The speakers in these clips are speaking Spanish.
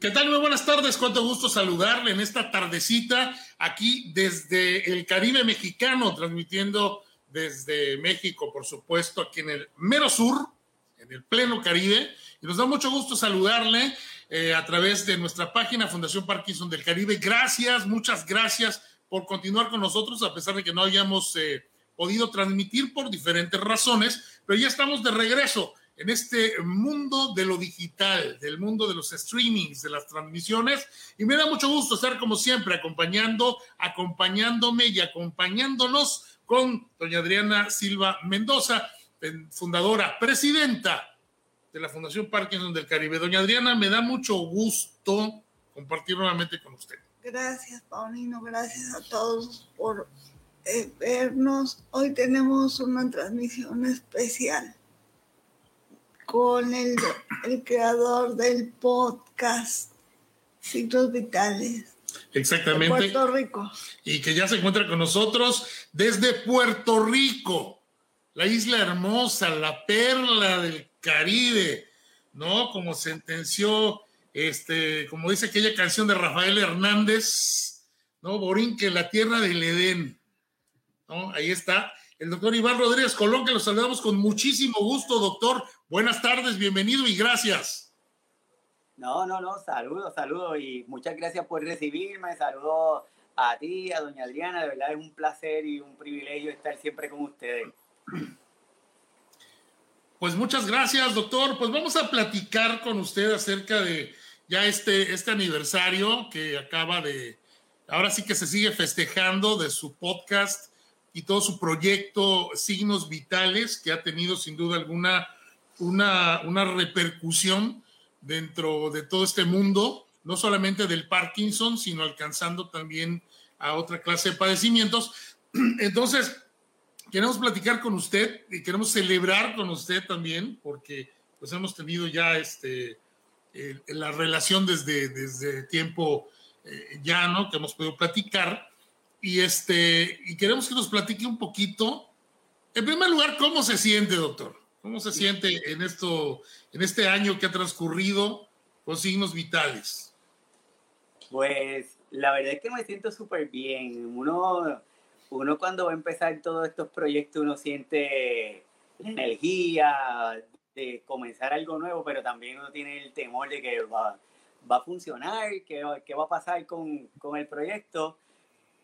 ¿Qué tal? Muy buenas tardes. Cuánto gusto saludarle en esta tardecita aquí desde el Caribe mexicano, transmitiendo desde México, por supuesto, aquí en el mero sur, en el pleno Caribe. Y nos da mucho gusto saludarle eh, a través de nuestra página Fundación Parkinson del Caribe. Gracias, muchas gracias por continuar con nosotros, a pesar de que no hayamos eh, podido transmitir por diferentes razones, pero ya estamos de regreso en este mundo de lo digital, del mundo de los streamings, de las transmisiones. Y me da mucho gusto estar como siempre acompañando, acompañándome y acompañándonos con doña Adriana Silva Mendoza, fundadora, presidenta de la Fundación Parkinson del Caribe. Doña Adriana, me da mucho gusto compartir nuevamente con usted. Gracias, Paulino. Gracias a todos por eh, vernos. Hoy tenemos una transmisión especial con el, el creador del podcast Signos Vitales. Exactamente. Puerto Rico. Y que ya se encuentra con nosotros desde Puerto Rico, la isla hermosa, la perla del Caribe, ¿no? Como sentenció, este, como dice aquella canción de Rafael Hernández, ¿no? Borinque, la tierra del Edén, ¿no? Ahí está el doctor Iván Rodríguez Colón, que lo saludamos con muchísimo gusto, doctor. Buenas tardes, bienvenido y gracias. No, no, no, saludos, saludos y muchas gracias por recibirme. Saludos a ti, a doña Adriana. De verdad es un placer y un privilegio estar siempre con ustedes. Pues muchas gracias, doctor. Pues vamos a platicar con usted acerca de ya este, este aniversario que acaba de, ahora sí que se sigue festejando de su podcast y todo su proyecto Signos Vitales, que ha tenido sin duda alguna una, una repercusión dentro de todo este mundo, no solamente del Parkinson, sino alcanzando también a otra clase de padecimientos. Entonces, queremos platicar con usted y queremos celebrar con usted también, porque pues hemos tenido ya este, la relación desde, desde tiempo eh, ya, ¿no? Que hemos podido platicar. Y, este, y queremos que nos platique un poquito, en primer lugar, cómo se siente, doctor. ¿Cómo se siente en, esto, en este año que ha transcurrido con signos vitales? Pues la verdad es que me siento súper bien. Uno, uno cuando va a empezar todos estos proyectos, uno siente la energía de comenzar algo nuevo, pero también uno tiene el temor de que va, va a funcionar, qué va a pasar con, con el proyecto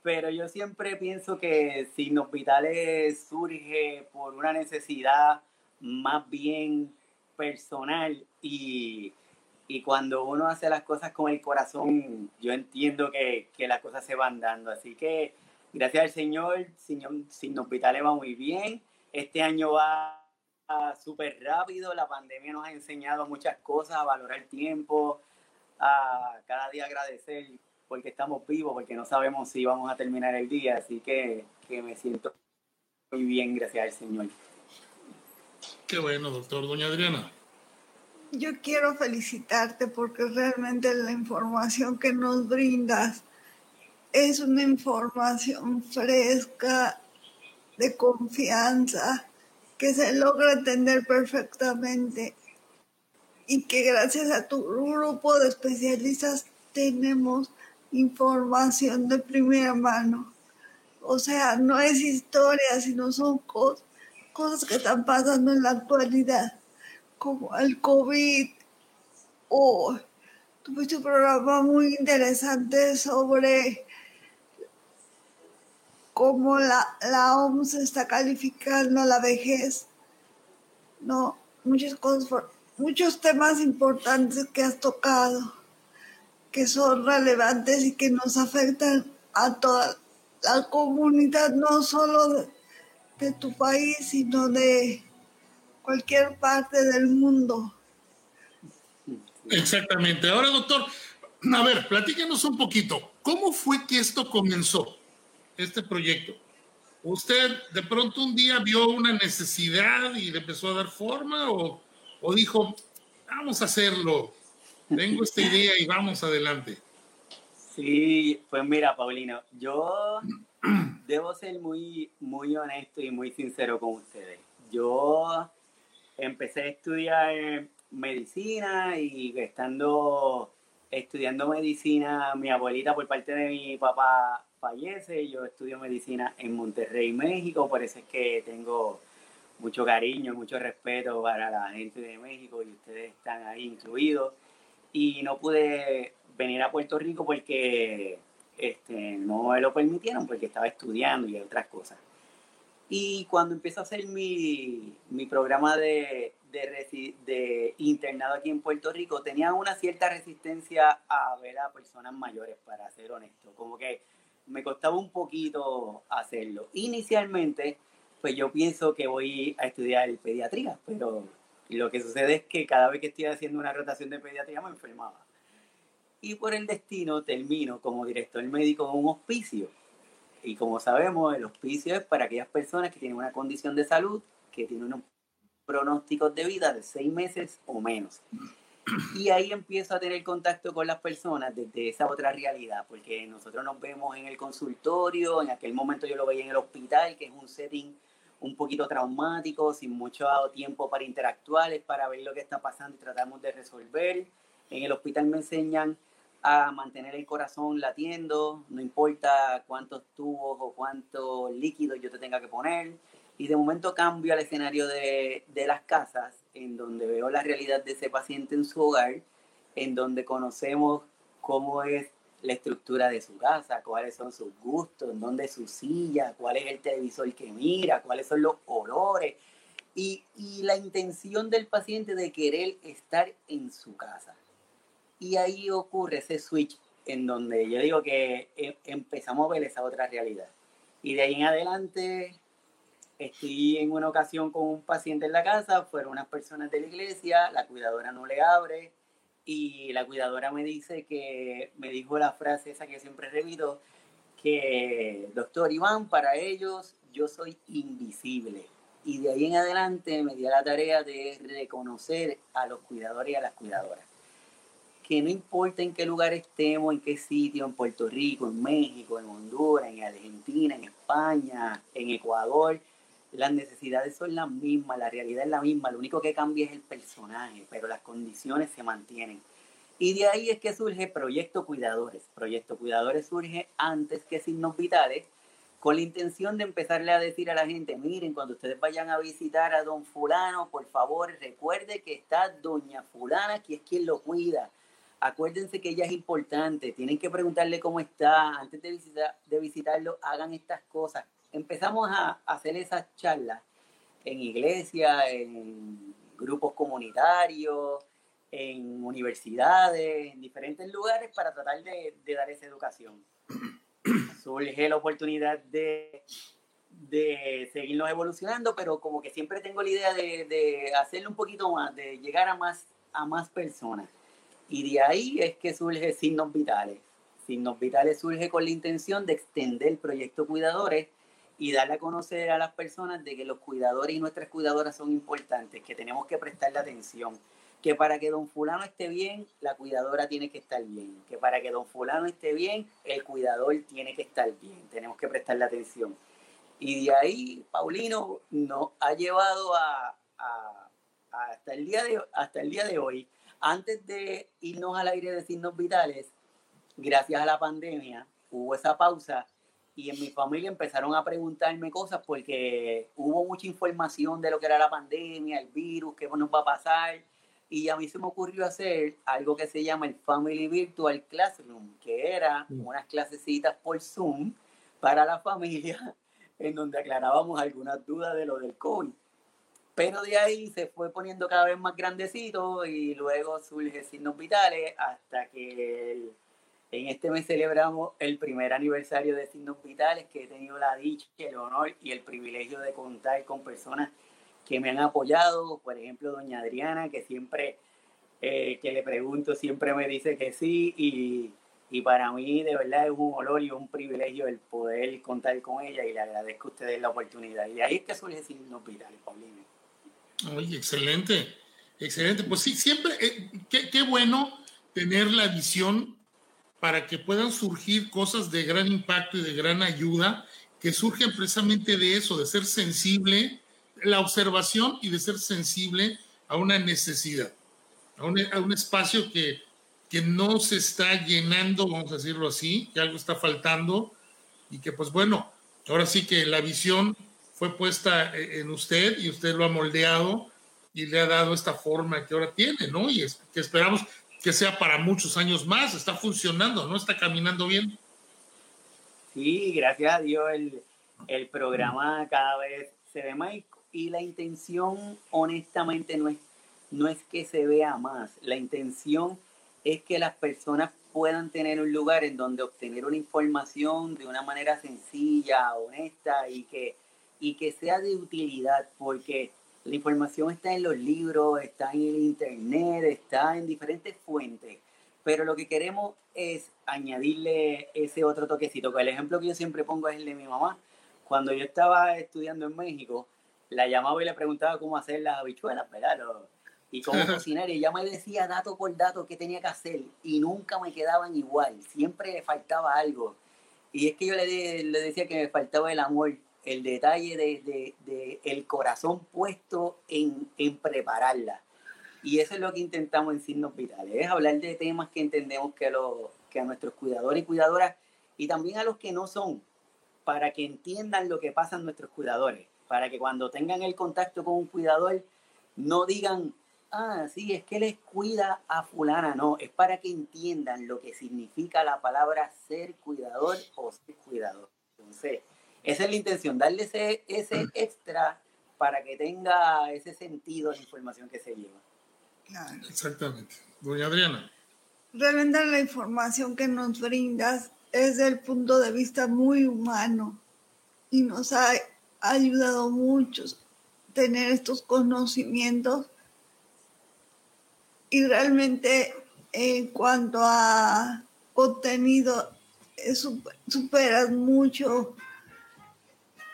pero yo siempre pienso que Signos Vitales surge por una necesidad más bien personal y, y, cuando uno hace las cosas con el corazón, yo entiendo que, que las cosas se van dando. Así que gracias al Señor, Signos Vitales va muy bien. Este año va súper rápido, la pandemia nos ha enseñado muchas cosas, a valorar el tiempo, a cada día agradecer porque estamos vivos, porque no sabemos si vamos a terminar el día, así que, que me siento muy bien, gracias al Señor. Qué bueno, doctor. Doña Adriana. Yo quiero felicitarte porque realmente la información que nos brindas es una información fresca, de confianza, que se logra entender perfectamente y que gracias a tu grupo de especialistas tenemos información de primera mano. O sea, no es historia, sino son cosas, cosas que están pasando en la actualidad, como el COVID. O tuviste un programa muy interesante sobre cómo la, la OMS está calificando la vejez. No, muchas cosas, muchos temas importantes que has tocado que son relevantes y que nos afectan a toda la comunidad, no solo tu país, sino de cualquier parte del mundo. Exactamente. Ahora, doctor, a ver, platíquenos un poquito. ¿Cómo fue que esto comenzó, este proyecto? ¿Usted de pronto un día vio una necesidad y le empezó a dar forma o, o dijo, vamos a hacerlo? Tengo esta idea y vamos adelante. Sí, pues mira, Paulino, yo debo ser muy, muy honesto y muy sincero con ustedes. Yo empecé a estudiar medicina y estando estudiando medicina, mi abuelita por parte de mi papá fallece, yo estudio medicina en Monterrey, México, por eso es que tengo mucho cariño, mucho respeto para la gente de México y ustedes están ahí incluidos. Y no pude venir a Puerto Rico porque este, no me lo permitieron, porque estaba estudiando y otras cosas. Y cuando empiezo a hacer mi, mi programa de, de, de, internado aquí en Puerto Rico, tenía una cierta resistencia a ver a personas mayores, para ser honesto. Como que me costaba un poquito hacerlo. Inicialmente, pues yo pienso que voy a estudiar pediatría, pero lo que sucede es que cada vez que estoy haciendo una rotación de pediatría me enfermaba. Y por el destino termino como director médico en un hospicio. Y como sabemos, el hospicio es para aquellas personas que tienen una condición de salud, que tienen unos pronósticos de vida de seis meses o menos. Y ahí empiezo a tener contacto con las personas desde esa otra realidad, porque nosotros nos vemos en el consultorio, en aquel momento yo lo veía en el hospital, que es un setting un poquito traumático, sin mucho tiempo para interactuar, para ver lo que está pasando y tratamos de resolver. En el hospital me enseñan a mantener el corazón latiendo, no importa cuántos tubos o cuántos líquidos yo te tenga que poner. Y de momento cambio al escenario de, de las casas en donde veo la realidad de ese paciente en su hogar, en donde conocemos cómo es la estructura de su casa, cuáles son sus gustos, dónde es su silla, cuál es el televisor que mira, cuáles son los olores y, y la intención del paciente de querer estar en su casa. Y ahí ocurre ese switch en donde yo digo que eh, empezamos a ver esa otra realidad. Y de ahí en adelante Estoy en una ocasión con un paciente en la casa, fueron unas personas de la iglesia, la cuidadora no le abre y la cuidadora me dice que, me dijo la frase esa que siempre repito, que doctor Iván, para ellos yo soy invisible. Y de ahí en adelante me dio la tarea de reconocer a los cuidadores y a las cuidadoras. Que no importa en qué lugar estemos, en qué sitio, en Puerto Rico, en México, en Honduras, en Argentina, en España, en Ecuador, las necesidades son las mismas, la realidad es la misma, lo único que cambia es el personaje, pero las condiciones se mantienen. Y de ahí es que surge Proyecto Cuidadores. Proyecto Cuidadores surge antes que Signos Vitales, con la intención de empezarle a decir a la gente, miren, cuando ustedes vayan a visitar a don fulano, por favor, recuerde que está doña fulana, que es quien lo cuida. Acuérdense que ella es importante, tienen que preguntarle cómo está, antes de, visitar, de visitarlo, hagan estas cosas, empezamos a hacer esas charlas en iglesias, en grupos comunitarios, en universidades, en diferentes lugares para tratar de, dar esa educación. Surge la oportunidad de, de seguirnos evolucionando, pero como que siempre tengo la idea de, de hacerlo un poquito más, de llegar a más, a más personas. Y de ahí es que surge Signos Vitales. Signos Vitales surge con la intención de extender el proyecto Cuidadores y darle a conocer a las personas de que los cuidadores y nuestras cuidadoras son importantes, que tenemos que prestarle atención, que para que don fulano esté bien, la cuidadora tiene que estar bien, que para que don fulano esté bien, el cuidador tiene que estar bien, tenemos que prestarle atención. Y de ahí, Paulino nos ha llevado a, hasta, el día de, hasta el día de hoy, antes de irnos al aire de signos vitales, gracias a la pandemia, hubo esa pausa y en mi familia empezaron a preguntarme cosas porque hubo mucha información de lo que era la pandemia, el virus, qué nos va a pasar. Y a mí se me ocurrió hacer algo que se llama el Family Virtual Classroom, que era mm. unas clasecitas por Zoom para la familia, en donde aclarábamos algunas dudas de lo del COVID. Pero de ahí se fue poniendo cada vez más grandecito y luego surge signos vitales hasta que en este mes celebramos el primer aniversario de Signos Vitales, que he tenido la dicha, el honor y el privilegio de contar con personas que me han apoyado. Por ejemplo, doña Adriana, que siempre eh, que le pregunto, siempre me dice que sí. Y, y, para mí, de verdad, es un honor y un privilegio el poder contar con ella. Y le agradezco a ustedes la oportunidad. Y de ahí es que surge Signos Vitales, Paulina. Oye, excelente, excelente. Pues sí, siempre, eh, qué, bueno tener la visión para que puedan surgir cosas de gran impacto y de gran ayuda que surgen precisamente de eso, de ser sensible, la observación y de ser sensible a una necesidad, a un, espacio que, que no se está llenando, vamos a decirlo así, que algo está faltando y que pues bueno, ahora sí que la visión fue puesta eh, en usted y usted lo ha moldeado y le ha dado esta forma que ahora tiene, ¿no? Y es, que esperamos que sea para muchos años más, está funcionando, ¿no? Está caminando bien. Sí, gracias a Dios el, el programa cada vez se ve más y la intención honestamente no es, no es que se vea más, la intención es que las personas puedan tener un lugar en donde obtener una información de una manera sencilla, honesta y que, y que sea de utilidad, porque la información está en los libros, está en el internet, está en diferentes fuentes, pero lo que queremos es añadirle ese otro toquecito. El ejemplo que yo siempre pongo es el de mi mamá. Cuando yo estaba estudiando en México, la llamaba y le preguntaba cómo hacer las habichuelas, ¿verdad? y cómo cocinar. Y ella me decía dato por dato qué tenía que hacer y nunca me quedaban igual. Siempre le faltaba algo. Y es que yo le, le decía que me faltaba el amor, el detalle de, de, de el corazón puesto en, en, prepararla. Y eso es lo que intentamos en Signos Vitales, es hablar de temas que entendemos que, lo, que a nuestros cuidadores y cuidadoras y también a los que no son, para que entiendan lo que pasa en nuestros cuidadores para que cuando tengan el contacto con un cuidador no digan, ah, sí, es que les cuida a fulana, no, es para que entiendan lo que significa la palabra ser cuidador o ser cuidador. Entonces, esa es la intención, darle ese, ese extra para que tenga ese sentido la información que se lleva. Exactamente. Doña Adriana. Realmente la información que nos brindas es del punto de vista muy humano y nos ha ha ayudado mucho tener estos conocimientos y realmente en cuanto a contenido superas mucho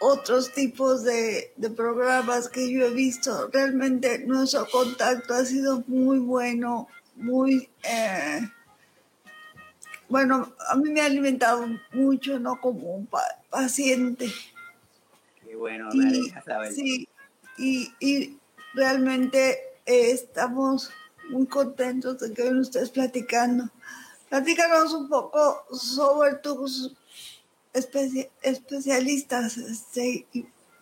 otros tipos de, programas que yo he visto. Realmente nuestro contacto ha sido muy bueno, muy... Eh, bueno, a mí me ha alimentado mucho, ¿no? Como un paciente bueno, y, Sí, y, realmente eh, estamos muy contentos de que hoy estés platicando. Platícanos un poco sobre tus especialistas, este,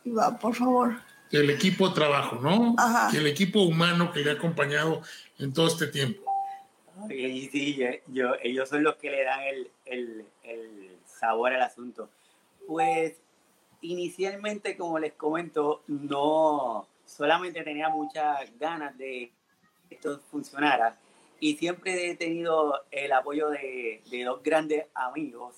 Iván, por favor. El equipo de trabajo, ¿no? Ajá. El equipo humano que le ha acompañado en todo este tiempo. Sí, sí, yo, ellos son los que le dan el, el, el sabor al asunto. Pues inicialmente, como les comento, no solamente tenía muchas ganas de que esto funcionara y siempre he tenido el apoyo de, de, dos grandes amigos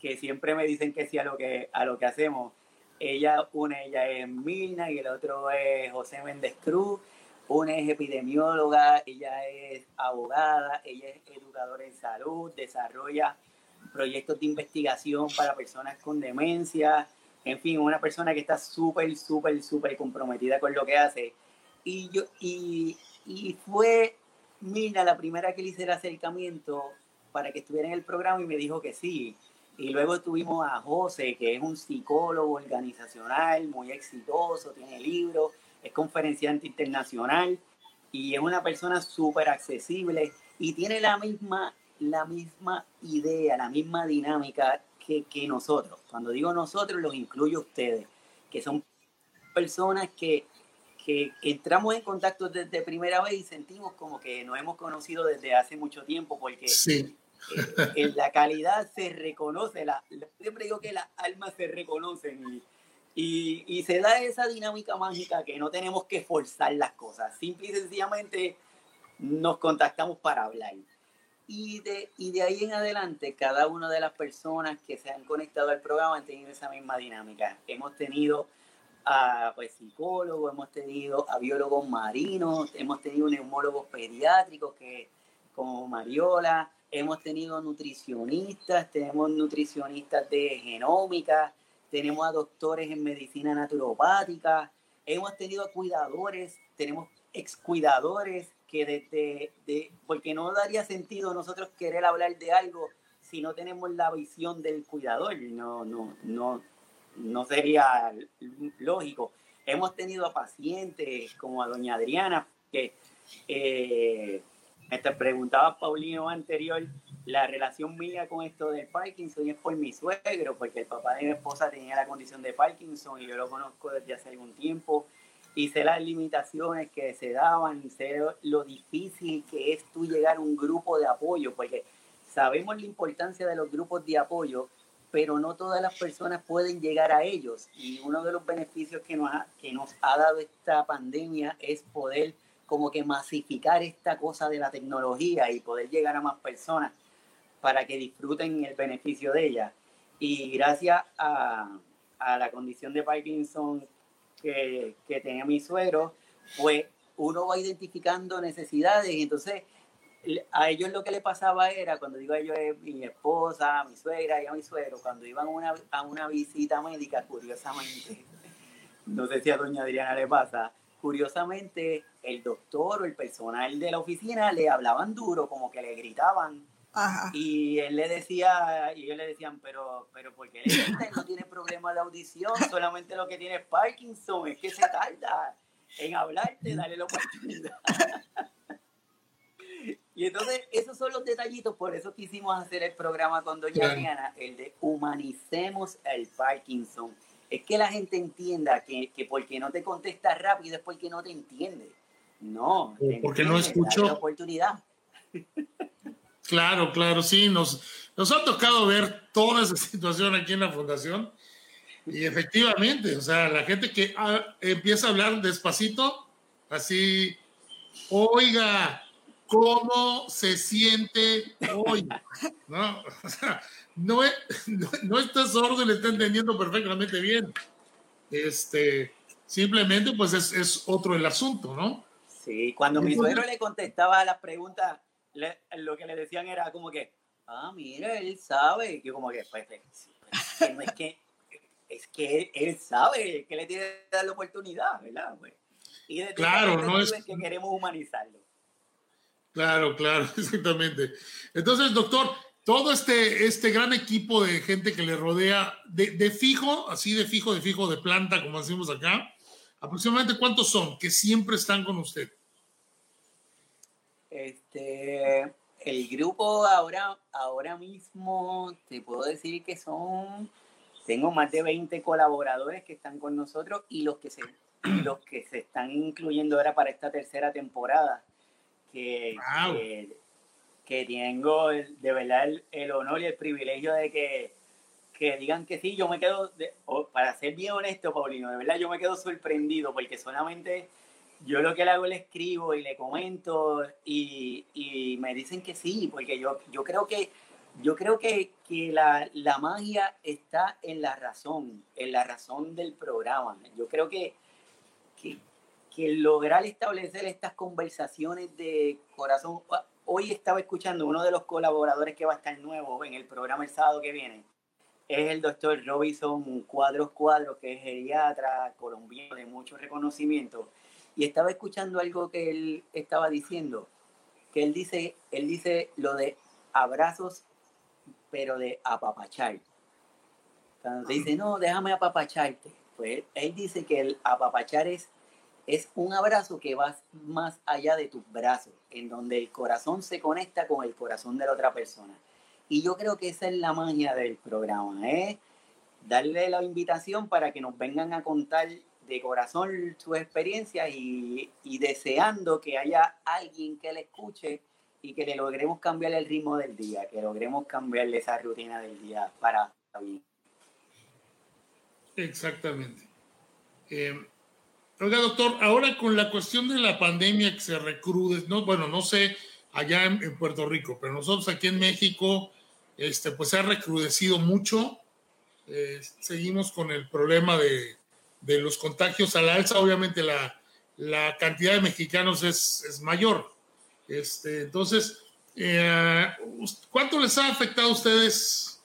que siempre me dicen que sí a lo que, a lo que hacemos. Ella, una ella es Milna y el otro es José Méndez Cruz. Una es epidemióloga, ella es abogada, ella es educadora en salud, desarrolla proyectos de investigación para personas con demencia, en fin, una persona que está súper, súper, súper comprometida con lo que hace. Y, yo, y, y fue Mina la primera que le hice el acercamiento para que estuviera en el programa y me dijo que sí. Y luego tuvimos a José, que es un psicólogo organizacional muy exitoso, tiene libros, es conferenciante internacional y es una persona súper accesible y tiene la misma, la misma idea, la misma dinámica que, nosotros. Cuando digo nosotros, los incluyo a ustedes, que son personas que, que, entramos en contacto desde primera vez y sentimos como que nos hemos conocido desde hace mucho tiempo, porque sí. Eh, en la calidad se reconoce, la, siempre digo que las almas se reconocen y, y, se da esa dinámica mágica que no tenemos que forzar las cosas, simple y sencillamente nos contactamos para hablar. Y de, y de ahí en adelante, cada una de las personas que se han conectado al programa han tenido esa misma dinámica. Hemos tenido a pues, psicólogos, hemos tenido a biólogos marinos, hemos tenido neumólogos pediátricos que, como Mariola, hemos tenido nutricionistas, tenemos nutricionistas de genómica, tenemos a doctores en medicina naturopática, hemos tenido cuidadores, tenemos excuidadores que desde, de, porque no daría sentido nosotros querer hablar de algo si no tenemos la visión del cuidador, no, no, no, no sería lógico. Hemos tenido a pacientes como a doña Adriana, que, eh, te preguntaba Paulino anterior, la relación mía con esto del Parkinson es por mi suegro, porque el papá de mi esposa tenía la condición de Parkinson y yo lo conozco desde hace algún tiempo y sé las limitaciones que se daban, sé lo difícil que es tú llegar a un grupo de apoyo, porque sabemos la importancia de los grupos de apoyo, pero no todas las personas pueden llegar a ellos. Y uno de los beneficios que nos ha, que nos ha dado esta pandemia es poder como que masificar esta cosa de la tecnología y poder llegar a más personas para que disfruten el beneficio de ella. Y gracias a, la condición de Parkinson que, que tenía mi suegro, pues uno va identificando necesidades entonces a ellos lo que le pasaba era, cuando digo a ellos, mi esposa, mi suegra y a mi suegro, cuando iban una, a una visita médica, curiosamente, no sé si a doña Adriana le pasa, curiosamente el doctor o el personal de la oficina le hablaban duro, como que le gritaban. Y él le decía, y ellos le decían, pero, pero ¿por qué le no tiene problema de audición? Solamente lo que tiene es Parkinson, es que se tarda en hablarte, dale la oportunidad. y entonces, esos son los detallitos, por eso quisimos hacer el programa con Doña Adriana, el de humanicemos el Parkinson es que la gente entienda que, que porque no te contesta rápido es porque no te entiende. No, porque no escucho. La oportunidad. Claro, claro, sí, nos, nos ha tocado ver toda esa situación aquí en la fundación y efectivamente, o sea, la gente que empieza a hablar despacito, así, oiga, ¿cómo se siente hoy? ¿No? O sea, no, no, está sordo y le está entendiendo perfectamente bien. Este, simplemente, pues es, es otro el asunto, ¿no? Sí, cuando mi suegro le contestaba a las preguntas, lo que le decían era como que, ah, mira, él sabe. Yo como que, pues, pues, pues es que, es que él sabe que le tiene que dar la oportunidad, ¿verdad? Pues, y claro, no es que queremos humanizarlo. Claro, claro, exactamente. Entonces, doctor, todo este, este gran equipo de gente que le rodea, de, fijo, así de fijo, de fijo, de planta, como decimos acá, aproximadamente cuántos son que siempre están con usted. Este, el grupo ahora, ahora mismo, te puedo decir que son, tengo más de 20 colaboradores que están con nosotros y los que se, los que se están incluyendo ahora para esta tercera temporada. Que, que que tengo de verdad el, honor y el privilegio de que, que digan que sí, yo me quedo, para ser bien honesto, Paulino, de verdad yo me quedo sorprendido porque solamente yo lo que le hago le escribo y le comento y, y me dicen que sí, porque yo, yo creo que, yo creo que, que la, la, magia está en la razón, en la razón del programa. Yo creo que, que, que lograr establecer estas conversaciones de corazón, hoy estaba escuchando uno de los colaboradores que va a estar nuevo en el programa el sábado que viene. Es el doctor Robinson Cuadros Cuadros, que es geriatra colombiano de mucho reconocimiento. Y estaba escuchando algo que él estaba diciendo, que él dice, él dice lo de abrazos, pero de apapachar. Cuando dice, no, déjame apapacharte. Pues él dice que el apapachar es es un abrazo que va más allá de tus brazos, en donde el corazón se conecta con el corazón de la otra persona. Y yo creo que esa es la magia del programa, ¿eh? darle la invitación para que nos vengan a contar de corazón sus experiencias y, deseando que haya alguien que le escuche y que le logremos cambiar el ritmo del día, que logremos cambiarle esa rutina del día para bien. Exactamente. Eh, Oiga, doctor, ahora con la cuestión de la pandemia que se recrude, no, bueno, no sé allá en, Puerto Rico, pero nosotros aquí en México, este, pues se ha recrudecido mucho. Eh, seguimos con el problema de, de, los contagios al alza. Obviamente la, la cantidad de mexicanos es, es mayor. Este, entonces, eh, ¿cuánto les ha afectado a ustedes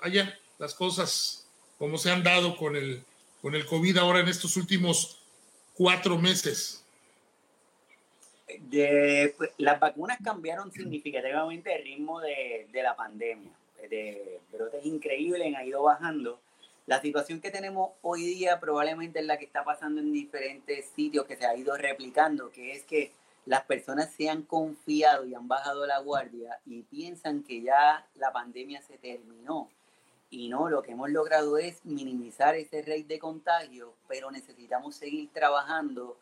allá las cosas, como se han dado con el, con el COVID ahora en estos últimos cuatro meses. De, pues, las vacunas cambiaron significativamente el ritmo de, de la pandemia. De brotes increíbles ha ido bajando. La situación que tenemos hoy día probablemente es la que está pasando en diferentes sitios que se ha ido replicando, que es que las personas se han confiado y han bajado la guardia y piensan que ya la pandemia se terminó. Y no, lo que hemos logrado es minimizar ese rate de contagio, pero necesitamos seguir trabajando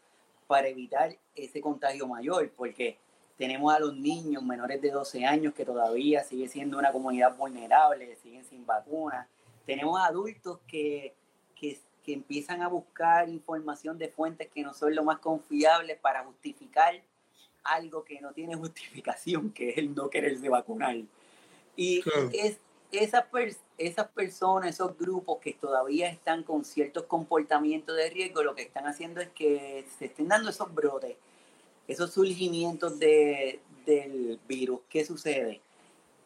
para evitar ese contagio mayor, porque tenemos a los niños menores de 12 años que todavía sigue siendo una comunidad vulnerable, siguen sin vacunas. Tenemos adultos que, que, que empiezan a buscar información de fuentes que no son lo más confiables para justificar algo que no tiene justificación, que es el no quererse vacunar. Y es, esas, esas personas, esos grupos que todavía están con ciertos comportamientos de riesgo, lo que están haciendo es que se estén dando esos brotes, esos surgimientos de, del virus. ¿Qué sucede?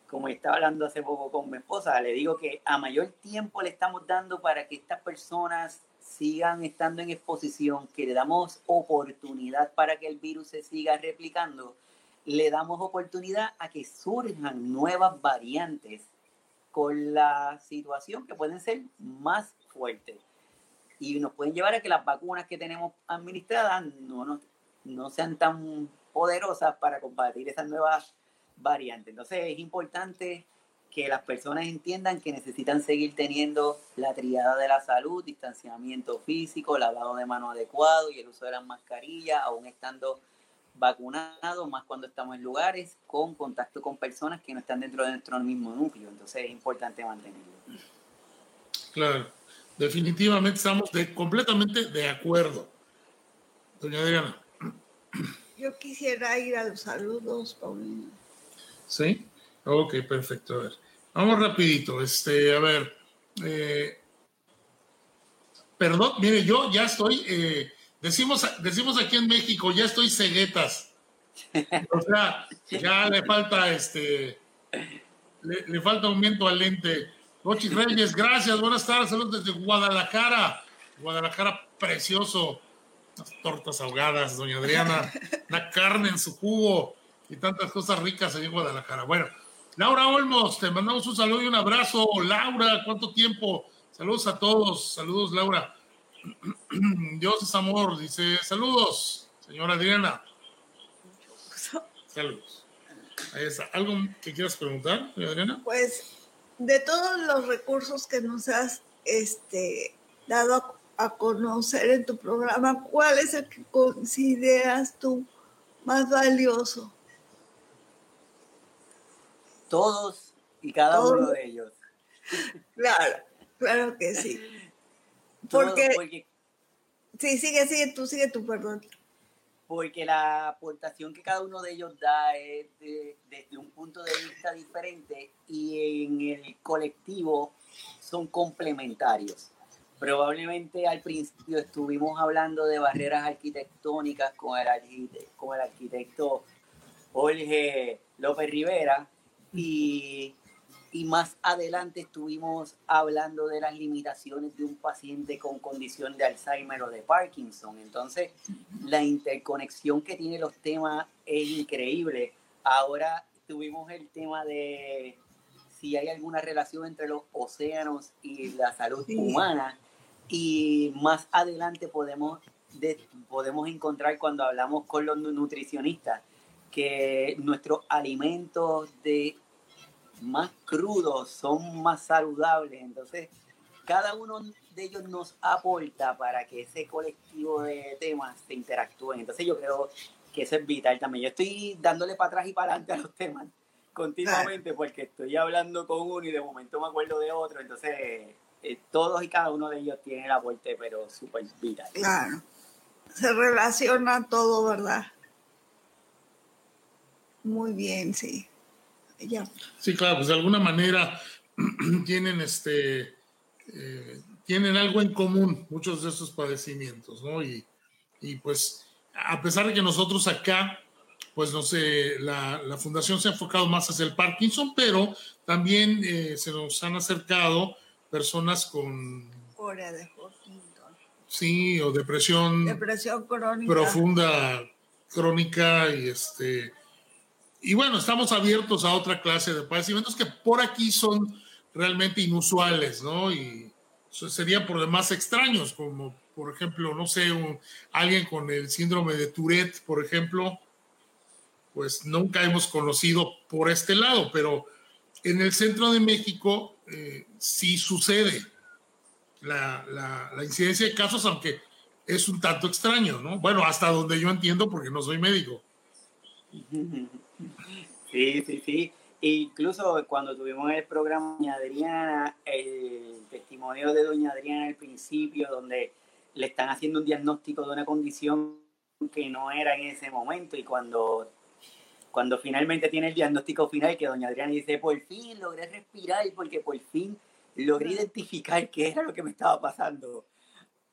Como estaba hablando hace poco con mi esposa, le digo que a mayor tiempo le estamos dando para que estas personas sigan estando en exposición, que le damos oportunidad para que el virus se siga replicando, le damos oportunidad a que surjan nuevas variantes con la situación que pueden ser más fuertes y nos pueden llevar a que las vacunas que tenemos administradas no, no, no sean tan poderosas para combatir esas nuevas variantes. Entonces es importante que las personas entiendan que necesitan seguir teniendo la triada de la salud, distanciamiento físico, lavado de mano adecuado y el uso de las mascarillas, aún estando vacunados, más cuando estamos en lugares con contacto con personas que no están dentro de nuestro mismo núcleo. Entonces es importante mantenerlo. Claro, definitivamente estamos de, completamente de acuerdo. Doña Adriana. Yo quisiera ir a los saludos, Paulina. ¿Sí? Ok, perfecto. A ver, vamos rapidito. Este, a ver, eh, perdón, mire, yo ya estoy, eh, decimos, decimos aquí en México, ya estoy ceguetas. O sea, ya le falta este, le, falta aumento al lente. Rochi Reyes, gracias, buenas tardes, saludos desde Guadalajara. Guadalajara, precioso. tortas ahogadas, doña Adriana, la carne en su jugo y tantas cosas ricas en Guadalajara. Bueno, Laura Olmos, te mandamos un saludo y un abrazo. Laura, ¿cuánto tiempo? Saludos a todos. Saludos, Laura. Dios es amor, dice. Saludos, señora Adriana. Saludos. ¿Algo que quieras preguntar, Adriana? Pues, de todos los recursos que nos has este, dado a, a conocer en tu programa, ¿cuál es el que consideras tú más valioso? todos y cada uno de ellos. Claro, claro que sí. Porque, Sí, sigue, sigue tú, sigue tú, perdón. Porque la aportación que cada uno de ellos da es desde un punto de vista diferente y en el colectivo son complementarios. Probablemente al principio estuvimos hablando de barreras arquitectónicas con el, con el arquitecto Jorge López Rivera, y, más adelante estuvimos hablando de las limitaciones de un paciente con condición de Alzheimer o de Parkinson. Entonces, la interconexión que tiene los temas es increíble. Ahora tuvimos el tema de si hay alguna relación entre los océanos y la salud humana. Y más adelante podemos, podemos encontrar cuando hablamos con los nutricionistas que nuestros alimentos de más crudos, son más saludables. Entonces, cada uno de ellos nos aporta para que ese colectivo de temas se interactúen. Entonces, yo creo que eso es vital también. Yo estoy dándole para atrás y para adelante a los temas continuamente porque estoy hablando con uno y de momento me acuerdo de otro. Entonces, eh, todos y cada uno de ellos tienen el aporte, pero súper vital. Claro. Se relaciona todo, ¿verdad? Muy bien, sí. Sí, claro, pues de alguna manera tienen este eh, tienen algo en común muchos de estos padecimientos, ¿no? Y, pues a pesar de que nosotros acá, pues no sé, la, fundación se ha enfocado más hacia el Parkinson, pero también eh, se nos han acercado personas con... De sí, o depresión, depresión crónica. profunda, crónica y este y bueno, estamos abiertos a otra clase de padecimientos que por aquí son realmente inusuales, ¿no? Y serían por demás extraños, como por ejemplo, no sé, alguien con el síndrome de Tourette, por ejemplo, pues nunca hemos conocido por este lado, pero en el centro de México eh, sí sucede la, la, incidencia de casos, aunque es un tanto extraño, ¿no? Bueno, hasta donde yo entiendo porque no soy médico. Sí, sí, sí. Incluso cuando tuvimos el programa Doña Adriana, el testimonio de Doña Adriana al principio, donde le están haciendo un diagnóstico de una condición que no era en ese momento y cuando, cuando finalmente tiene el diagnóstico final que Doña Adriana dice, por fin logré respirar porque por fin logré identificar qué era lo que me estaba pasando.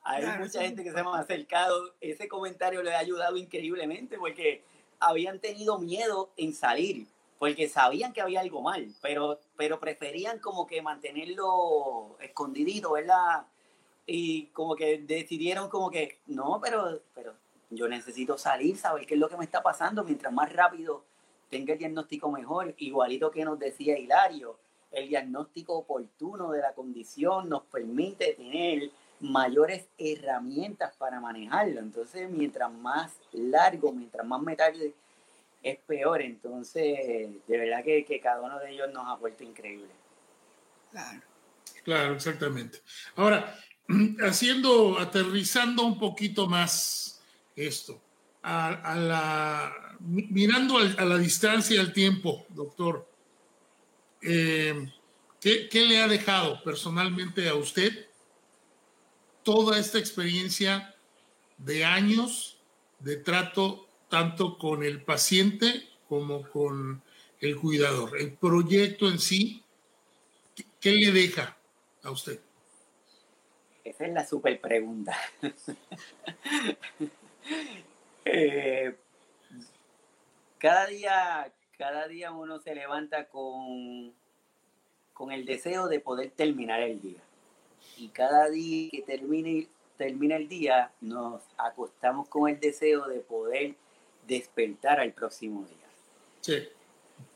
Hay mucha gente que se me ha acercado, ese comentario le ha ayudado increíblemente porque habían tenido miedo en salir, porque sabían que había algo mal, pero, pero preferían como que mantenerlo escondidito, ¿verdad? Y como que decidieron como que, no, pero, pero yo necesito salir, saber qué es lo que me está pasando, mientras más rápido tenga el diagnóstico mejor, igualito que nos decía Hilario, el diagnóstico oportuno de la condición nos permite tener mayores herramientas para manejarlo. Entonces, mientras más largo, mientras más metal es peor. Entonces, de verdad que, que cada uno de ellos nos ha vuelto increíble. Claro. Claro, exactamente. Ahora, haciendo, aterrizando un poquito más esto, a, la, mirando a la distancia y al tiempo, doctor, eh, ¿qué, ¿qué, le ha dejado personalmente a usted toda esta experiencia de años de trato tanto con el paciente como con el cuidador. El proyecto en sí, ¿qué le deja a usted? Esa es la super pregunta. Eh, cada día, cada día uno se levanta con, con el deseo de poder terminar el día y cada día que termine, termina el día nos acostamos con el deseo de poder despertar al próximo día. Sí.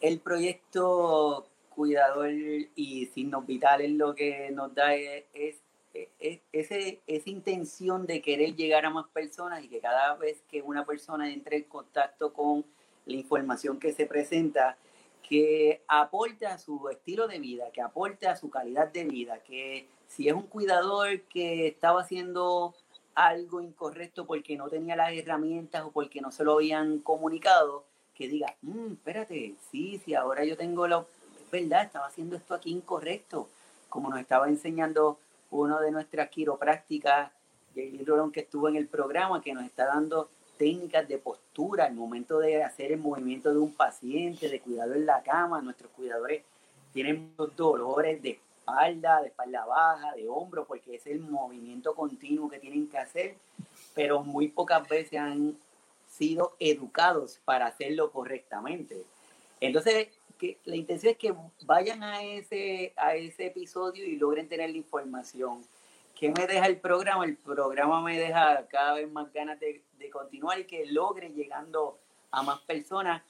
El proyecto Cuidador y Signos Vitales lo que nos da es, es, ese, esa intención de querer llegar a más personas y que cada vez que una persona entre en contacto con la información que se presenta, que aporte a su estilo de vida, que aporte a su calidad de vida, que si es un cuidador que estaba haciendo algo incorrecto porque no tenía las herramientas o porque no se lo habían comunicado, que diga, mm, espérate, sí, sí, ahora yo tengo lo, es verdad, estaba haciendo esto aquí incorrecto, como nos estaba enseñando uno de nuestras quiroprácticas, Jay Rolón, que estuvo en el programa, que nos está dando técnicas de postura al momento de hacer el movimiento de un paciente, de cuidado en la cama. Nuestros cuidadores tienen dolores de espalda, de espalda baja, de hombro, porque es el movimiento continuo que tienen que hacer, pero muy pocas veces han sido educados para hacerlo correctamente. Entonces, que, la intención es que vayan a ese, a ese episodio y logren tener la información. ¿Qué me deja el programa? El programa me deja cada vez más ganas de, de continuar y que logre llegando a más personas,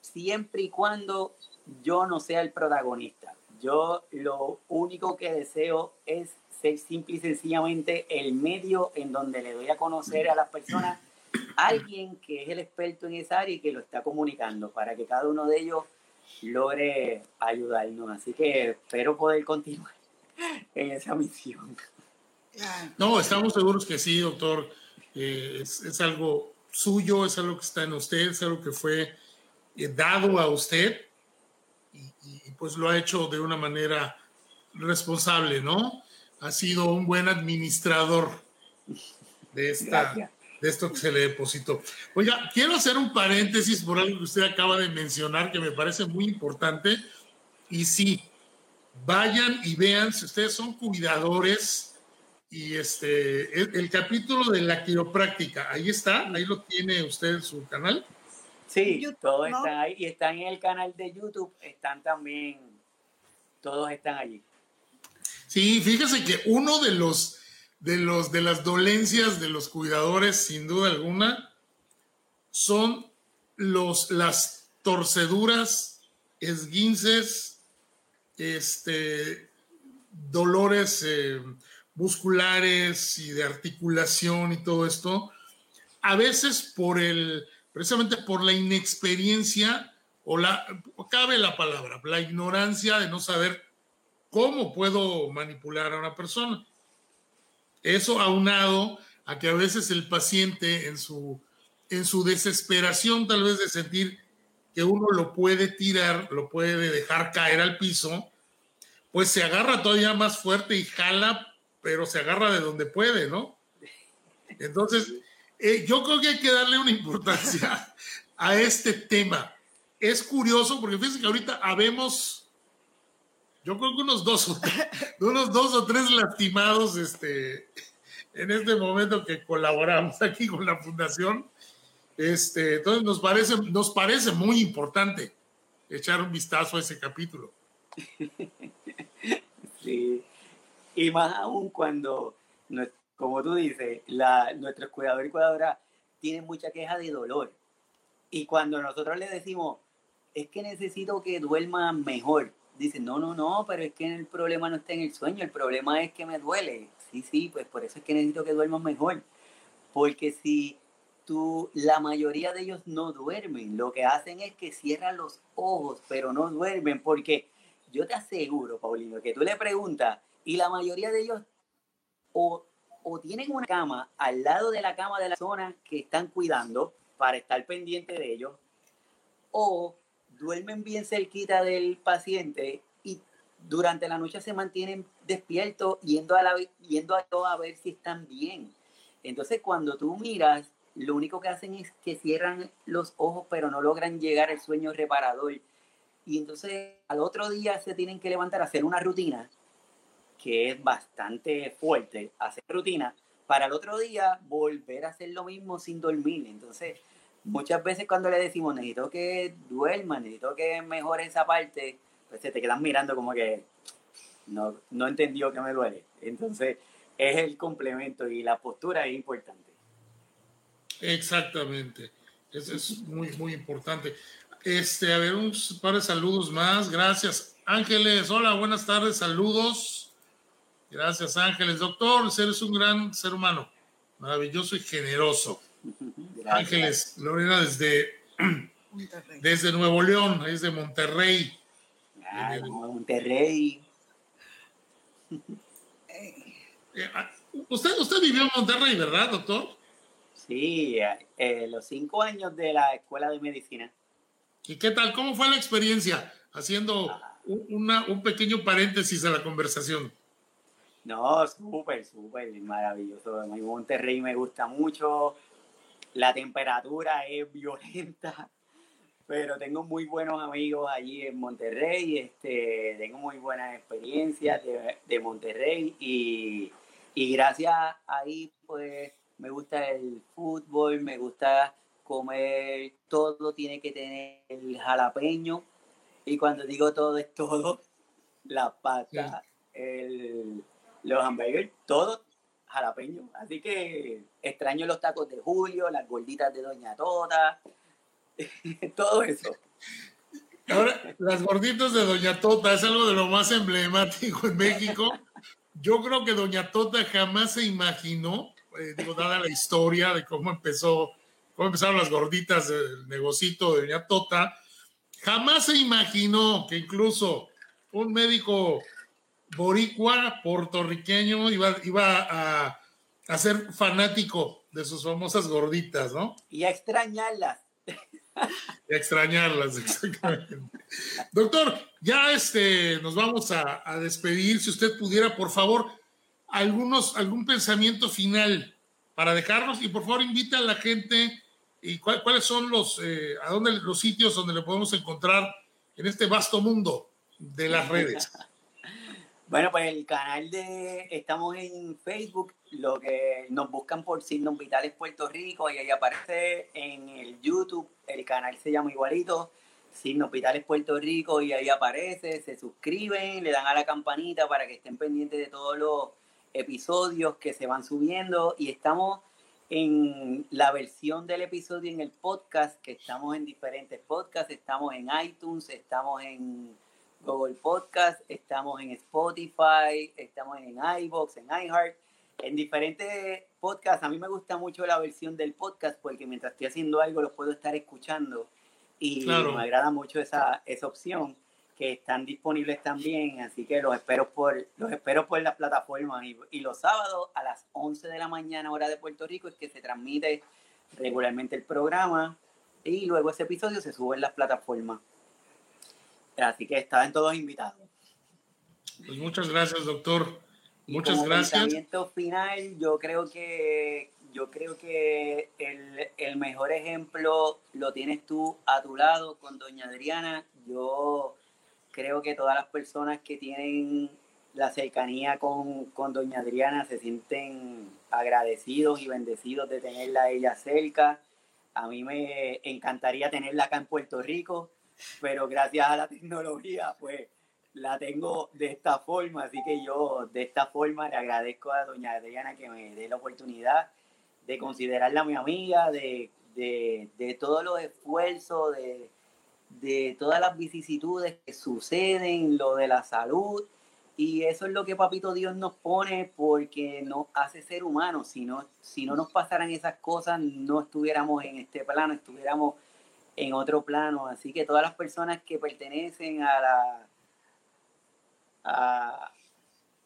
siempre y cuando yo no sea el protagonista. Yo lo único que deseo es ser simple y sencillamente el medio en donde le doy a conocer a las personas alguien que es el experto en esa área y que lo está comunicando para que cada uno de ellos logre ayudarnos. Así que espero poder continuar en esa misión. No, estamos seguros que sí, doctor. Eh, es, algo suyo, es algo que está en usted, es algo que fue eh, dado a usted pues lo ha hecho de una manera responsable, ¿no? Ha sido un buen administrador de, esta, de esto que se le depositó. Oiga, quiero hacer un paréntesis por algo que usted acaba de mencionar que me parece muy importante. Y sí, vayan y vean, si ustedes son cuidadores, y este, el, capítulo de la quiropráctica, ahí está, ahí lo tiene usted en su canal. Sí, todos están ahí y están en el canal de YouTube, están también, todos están allí. Sí, fíjese que uno de los, de los, de las dolencias de los cuidadores, sin duda alguna, son los, las torceduras, esguinces, este, dolores eh, musculares y de articulación y todo esto, a veces por el precisamente por la inexperiencia o la, cabe la palabra, la ignorancia de no saber cómo puedo manipular a una persona. Eso aunado a que a veces el paciente en su, en su desesperación tal vez de sentir que uno lo puede tirar, lo puede dejar caer al piso, pues se agarra todavía más fuerte y jala, pero se agarra de donde puede, ¿no? Entonces, eh, yo creo que hay que darle una importancia a este tema. Es curioso porque fíjense que ahorita habemos, yo creo que unos dos o, unos dos o tres lastimados este, en este momento que colaboramos aquí con la fundación. Este, entonces nos parece, nos parece muy importante echar un vistazo a ese capítulo. Sí, y más aún cuando, como tú dices, la, nuestros cuidadores y cuidadoras tienen mucha queja de dolor. Y cuando nosotros le decimos, es que necesito que duerma mejor, dicen, no, no, no, pero es que el problema no está en el sueño, el problema es que me duele. Sí, sí, pues por eso es que necesito que duermas mejor. Porque si tú, la mayoría de ellos no duermen, lo que hacen es que cierran los ojos, pero no duermen, porque yo te aseguro, Paulino, que tú le preguntas y la mayoría de ellos o, o tienen una cama al lado de la cama de la zona que están cuidando para estar pendiente de ellos, o duermen bien cerquita del paciente y durante la noche se mantienen despiertos yendo a, la, yendo a, a ver si están bien. Entonces, cuando tú miras, lo único que hacen es que cierran los ojos, pero no logran llegar al sueño reparador. Y entonces al otro día se tienen que levantar a hacer una rutina que es bastante fuerte, hacer rutina, para el otro día volver a hacer lo mismo sin dormir. Entonces, muchas veces cuando le decimos, necesito que duerma, necesito que mejore esa parte, pues se te quedan mirando como que no, no entendió que me duele. Entonces, es el complemento y la postura es importante. Exactamente. Eso es muy, muy importante. Este, a ver, un par de saludos más. Gracias. Ángeles, hola, buenas tardes, saludos. Gracias, Ángeles. Doctor, eres un gran ser humano, maravilloso y generoso. Ángeles, Lorena, desde, desde Nuevo León, es de Monterrey. Ah, Monterrey. Eh, ah, usted, usted vivió en Monterrey, ¿verdad, doctor? Sí, eh, los cinco años de la escuela de medicina. ¿Y qué tal? ¿Cómo fue la experiencia? Haciendo una, un pequeño paréntesis a la conversación. No, súper, súper maravilloso. Mi Monterrey me gusta mucho. La temperatura es violenta, pero tengo muy buenos amigos allí en Monterrey. Este, tengo muy buenas experiencias de, de Monterrey y, y gracias ahí, pues me gusta el fútbol, me gusta comer, todo tiene que tener el jalapeño. Y cuando digo todo es todo, la pata, el, los hamburgues, todo jalapeño. Así que extraño los tacos de Julio, las gorditas de Doña Tota, todo eso. Ahora, las gorditas de Doña Tota es algo de lo más emblemático en México. Yo creo que Doña Tota jamás se imaginó, eh, digo, dada la historia de cómo empezó cómo empezaron las gorditas del negocito de Doña Tota, jamás se imaginó que incluso un médico boricua, puertorriqueño, iba, iba a, a ser fanático de sus famosas gorditas, ¿no? Y a extrañarlas. Y a extrañarlas, exactamente. Doctor, ya este, nos vamos a, a despedir. Si usted pudiera, por favor, algunos, algún pensamiento final para dejarnos y por favor invita a la gente y cuáles son los, eh, a dónde los sitios donde le podemos encontrar en este vasto mundo de las redes. Bueno, pues el canal de, estamos en Facebook, lo que nos buscan por Signos Vitales Puerto Rico y ahí aparece en el YouTube, el canal se llama igualito, Signos Vitales Puerto Rico y ahí aparece, se suscriben, le dan a la campanita para que estén pendientes de todos los episodios que se van subiendo y estamos en la versión del episodio en el podcast, que estamos en diferentes podcasts, estamos en iTunes, estamos en Google Podcast, estamos en Spotify, estamos en iBox, en iHeart. en diferentes podcasts, a mí me gusta mucho la versión del podcast porque mientras estoy haciendo algo lo puedo estar escuchando. Y me agrada mucho esa, esa opción que están disponibles también, así que los espero por, los espero por las plataformas. Y, y, los sábados a las 11 de la mañana hora de Puerto Rico es que se transmite regularmente el programa. Y luego ese episodio se sube en las plataformas. Así que están todos invitados. Pues muchas gracias, doctor. Muchas como gracias. final, yo creo que yo creo que el, el, mejor ejemplo lo tienes tú a tu lado con doña Adriana. Yo creo que todas las personas que tienen la cercanía con, con doña Adriana se sienten agradecidos y bendecidos de tenerla a ella cerca. A mí me encantaría tenerla acá en Puerto Rico, pero gracias a la tecnología, pues la tengo de esta forma. Así que yo de esta forma le agradezco a doña Adriana que me dé la oportunidad de considerarla mi amiga, de, de, de todos los esfuerzos, de, de todas las vicisitudes que suceden, lo de la salud. Y eso es lo que Papito Dios nos pone porque nos hace ser humanos. Si no, si no nos pasaran esas cosas, no estuviéramos en este plano, estuviéramos en otro plano. Así que todas las personas que pertenecen a la a,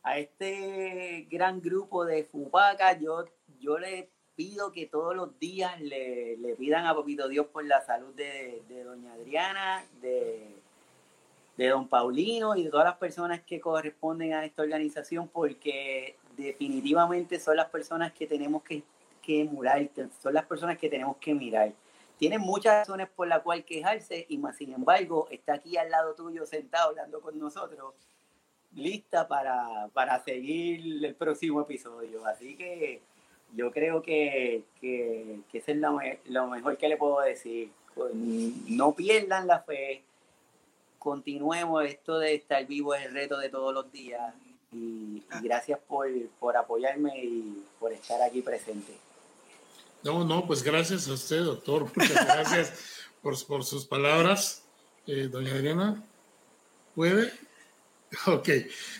a este gran grupo de Fupaca, yo, yo les pido que todos los días le, le pidan a Papito Dios por la salud de, doña Adriana, de, de don Paulino y de todas las personas que corresponden a esta organización, porque definitivamente son las personas que tenemos que, que emular, son las personas que tenemos que mirar. Tienen muchas razones por las cuales quejarse y más sin embargo está aquí al lado tuyo sentado hablando con nosotros, lista para, para seguir el próximo episodio. Así que yo creo que, que, que eso es lo, mejor que le puedo decir. No pierdan la fe, continuemos esto de estar vivo es el reto de todos los días y, y gracias por, por, apoyarme y por estar aquí presente. No, no, pues gracias a usted, doctor. Muchas gracias por, por, sus palabras. Eh, doña Adriana, ¿puede? Ok.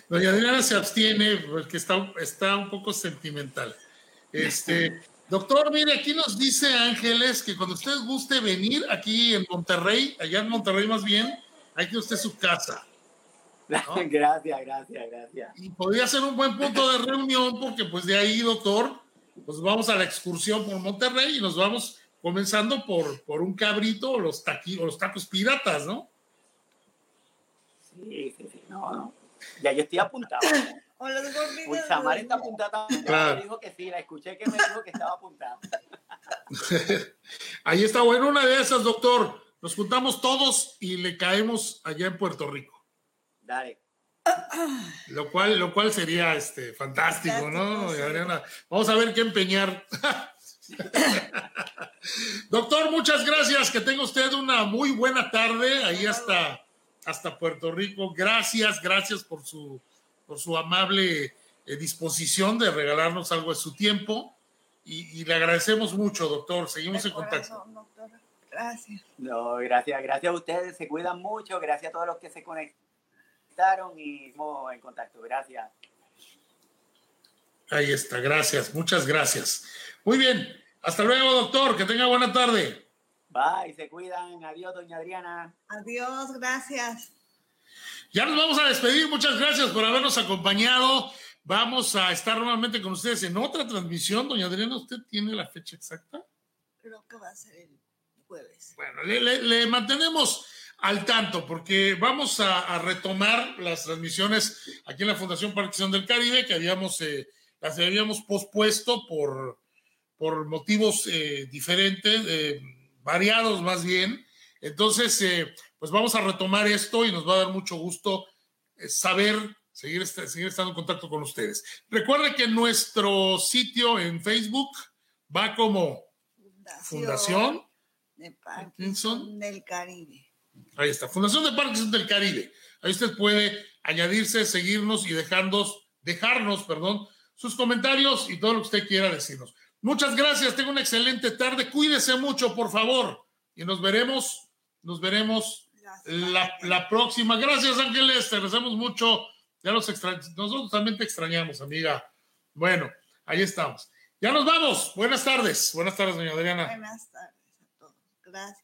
Doña Adriana se abstiene porque está, está un poco sentimental. Este, doctor, mire, aquí nos dice Ángeles que cuando usted guste venir aquí en Monterrey, allá en Monterrey más bien, hay que usted su casa. ¿no? Gracias, gracias, gracias. Y podría ser un buen punto de reunión porque pues de ahí, doctor, pues vamos a la excursión por Monterrey y nos vamos comenzando por, por un cabrito o los, taqui, o los tacos piratas, ¿no? Sí, sí, sí, no, no. Ya yo estoy apuntado. O los Uy, Samar está apuntada claro. dijo que sí, la escuché que me dijo que estaba apuntada. Ahí está, bueno, una de esas, doctor. Nos juntamos todos y le caemos allá en Puerto Rico. Dale. Lo cual, lo cual sería este, fantástico, ¿no? Adriana, vamos a ver qué empeñar. Doctor, muchas gracias. Que tenga usted una muy buena tarde ahí hasta, hasta Puerto Rico. Gracias, gracias por su por su amable eh, disposición de regalarnos algo de su tiempo y, y le agradecemos mucho, doctor. Seguimos de en corazón, contacto. Doctor. Gracias. No, gracias, gracias a ustedes. Se cuidan mucho. Gracias a todos los que se y estamos en contacto. Gracias. Ahí está, gracias, muchas gracias. Muy bien, hasta luego, doctor. Que tenga buena tarde. Bye, se cuidan. Adiós, doña Adriana. Adiós, gracias. Ya nos vamos a despedir. Muchas gracias por habernos acompañado. Vamos a estar nuevamente con ustedes en otra transmisión. Doña Adriana, ¿usted tiene la fecha exacta? Creo que va a ser el jueves. Bueno, le, le, le mantenemos al tanto porque vamos a, a, retomar las transmisiones aquí en la Fundación Partición del Caribe que habíamos, eh, las habíamos pospuesto por, por motivos eh, diferentes, eh, variados más bien. Entonces, eh, pues vamos a retomar esto y nos va a dar mucho gusto saber, seguir, seguir estando en contacto con ustedes. Recuerde que nuestro sitio en Facebook va como Fundación, Fundación de Parkinson del Caribe. Ahí está, Fundación de Parkinson del Caribe. Ahí usted puede añadirse, seguirnos y dejarnos, dejarnos, perdón, sus comentarios y todo lo que usted quiera decirnos. Muchas gracias, tengo una excelente tarde, cuídese mucho, por favor, y nos veremos, nos veremos la, la, próxima. Gracias, Ángeles. Te agradecemos mucho. Ya los extra... Nosotros también te extrañamos, amiga. Bueno, ahí estamos. Ya nos vamos. Buenas tardes. Buenas tardes, doña Adriana. Buenas tardes a todos. Gracias.